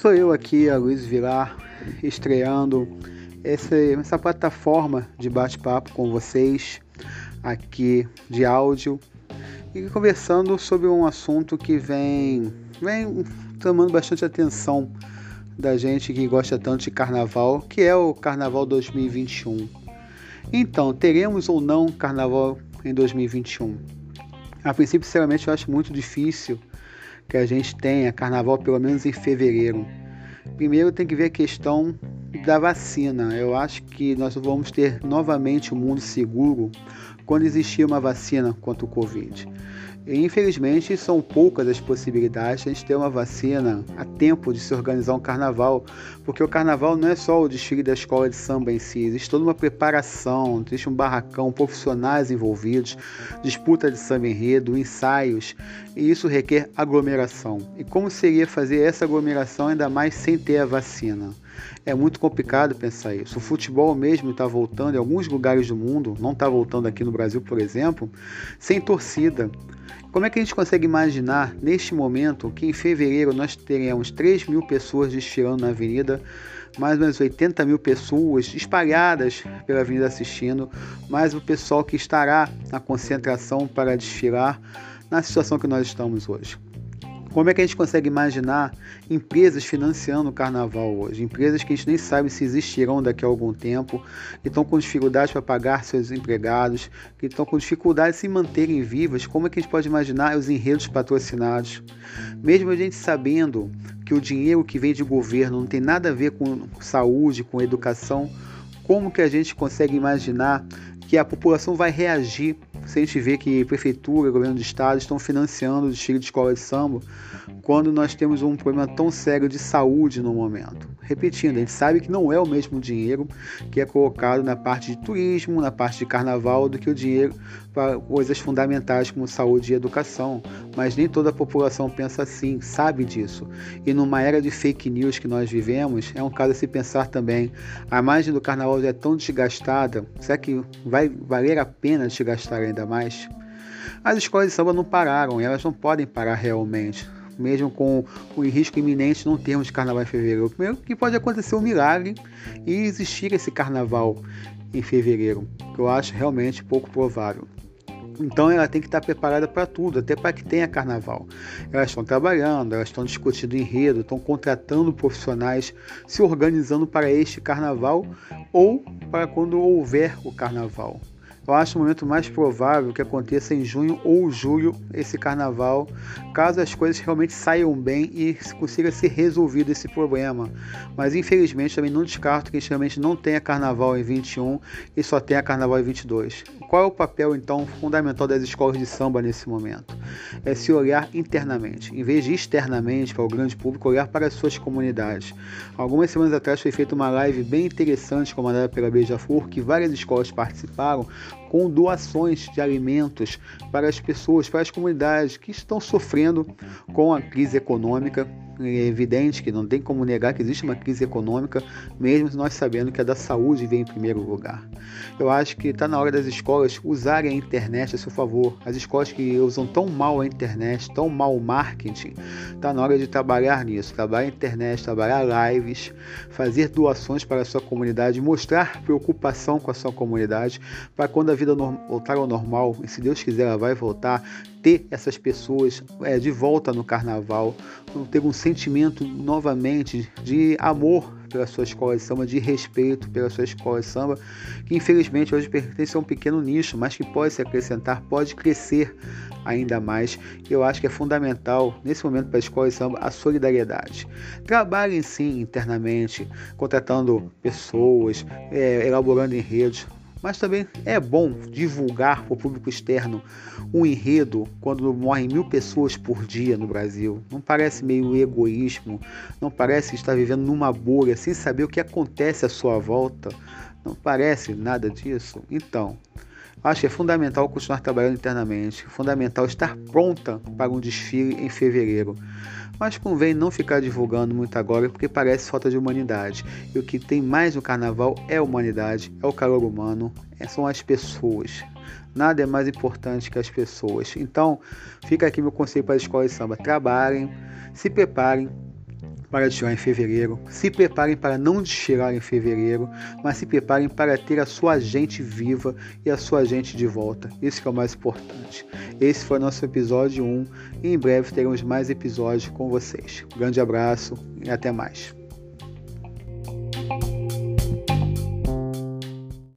Sou eu aqui, a Luiz Vilar, estreando esse, essa plataforma de bate-papo com vocês aqui de áudio e conversando sobre um assunto que vem, vem chamando bastante atenção da gente que gosta tanto de carnaval, que é o Carnaval 2021. Então, teremos ou não carnaval em 2021? A princípio, sinceramente, eu acho muito difícil que a gente tenha carnaval pelo menos em fevereiro. Primeiro tem que ver a questão da vacina. Eu acho que nós vamos ter novamente um mundo seguro quando existir uma vacina contra o Covid. E, infelizmente, são poucas as possibilidades de a gente ter uma vacina a tempo de se organizar um carnaval, porque o carnaval não é só o desfile da escola de samba em si, existe toda uma preparação, existe um barracão, profissionais envolvidos, disputa de samba enredo, ensaios, e isso requer aglomeração. E como seria fazer essa aglomeração ainda mais sem ter a vacina? É muito complicado pensar isso. O futebol mesmo está voltando em alguns lugares do mundo, não está voltando aqui no Brasil, por exemplo, sem torcida. Como é que a gente consegue imaginar neste momento que em fevereiro nós teremos 3 mil pessoas desfilando na avenida, mais ou menos 80 mil pessoas espalhadas pela avenida assistindo, mais o pessoal que estará na concentração para desfilar na situação que nós estamos hoje? Como é que a gente consegue imaginar empresas financiando o carnaval hoje? Empresas que a gente nem sabe se existirão daqui a algum tempo, que estão com dificuldades para pagar seus empregados, que estão com dificuldade de se manterem vivas. Como é que a gente pode imaginar os enredos patrocinados? Mesmo a gente sabendo que o dinheiro que vem de governo não tem nada a ver com saúde, com educação, como que a gente consegue imaginar que a população vai reagir se a gente vê que prefeitura, governo do estado estão financiando o desfile de escola de samba quando nós temos um problema tão sério de saúde no momento. Repetindo, a gente sabe que não é o mesmo dinheiro que é colocado na parte de turismo, na parte de carnaval, do que o dinheiro para coisas fundamentais como saúde e educação. Mas nem toda a população pensa assim, sabe disso. E numa era de fake news que nós vivemos, é um caso a se pensar também. A imagem do carnaval já é tão desgastada, será que vai valer a pena desgastar ainda mais? As escolas de samba não pararam e elas não podem parar realmente mesmo com o risco iminente de não termos carnaval em fevereiro. Primeiro que pode acontecer um milagre e existir esse carnaval em fevereiro, que eu acho realmente pouco provável. Então ela tem que estar preparada para tudo, até para que tenha carnaval. Elas estão trabalhando, elas estão discutindo enredo, estão contratando profissionais, se organizando para este carnaval ou para quando houver o carnaval. Eu acho o momento mais provável que aconteça em junho ou julho esse carnaval, caso as coisas realmente saiam bem e consiga ser resolvido esse problema. Mas infelizmente também não descarto que a gente realmente não tenha carnaval em 21 e só tenha carnaval em 22. Qual é o papel então fundamental das escolas de samba nesse momento? É se olhar internamente, em vez de externamente para o grande público, olhar para as suas comunidades. Algumas semanas atrás foi feita uma live bem interessante comandada pela Beija-Flor, que várias escolas participaram, com doações de alimentos para as pessoas, para as comunidades que estão sofrendo com a crise econômica é evidente que não tem como negar que existe uma crise econômica, mesmo nós sabendo que a da saúde vem em primeiro lugar. Eu acho que está na hora das escolas usarem a internet a seu favor. As escolas que usam tão mal a internet, tão mal o marketing, está na hora de trabalhar nisso, trabalhar a internet, trabalhar lives, fazer doações para a sua comunidade, mostrar preocupação com a sua comunidade, para quando a vida voltar ao normal, e se Deus quiser ela vai voltar, ter essas pessoas é, de volta no carnaval, ter um sentimento novamente de amor pela sua escola de samba, de respeito pela sua escola de samba, que infelizmente hoje pertence a um pequeno nicho, mas que pode se acrescentar, pode crescer ainda mais. Eu acho que é fundamental nesse momento para a escola de samba a solidariedade. Trabalhem sim internamente, contratando pessoas, é, elaborando enredos, mas também é bom divulgar para o público externo um enredo quando morrem mil pessoas por dia no Brasil. Não parece meio egoísmo? Não parece estar vivendo numa bolha sem saber o que acontece à sua volta? Não parece nada disso? Então, acho que é fundamental continuar trabalhando internamente, fundamental estar pronta para um desfile em fevereiro mas convém não ficar divulgando muito agora porque parece falta de humanidade. E o que tem mais no carnaval é a humanidade, é o calor humano, é, são as pessoas. Nada é mais importante que as pessoas. Então, fica aqui meu conselho para a escola de samba: trabalhem, se preparem, para desfilar em fevereiro. Se preparem para não desfilar em fevereiro, mas se preparem para ter a sua gente viva e a sua gente de volta. Isso é o mais importante. Esse foi o nosso episódio 1 e em breve teremos mais episódios com vocês. Um grande abraço e até mais.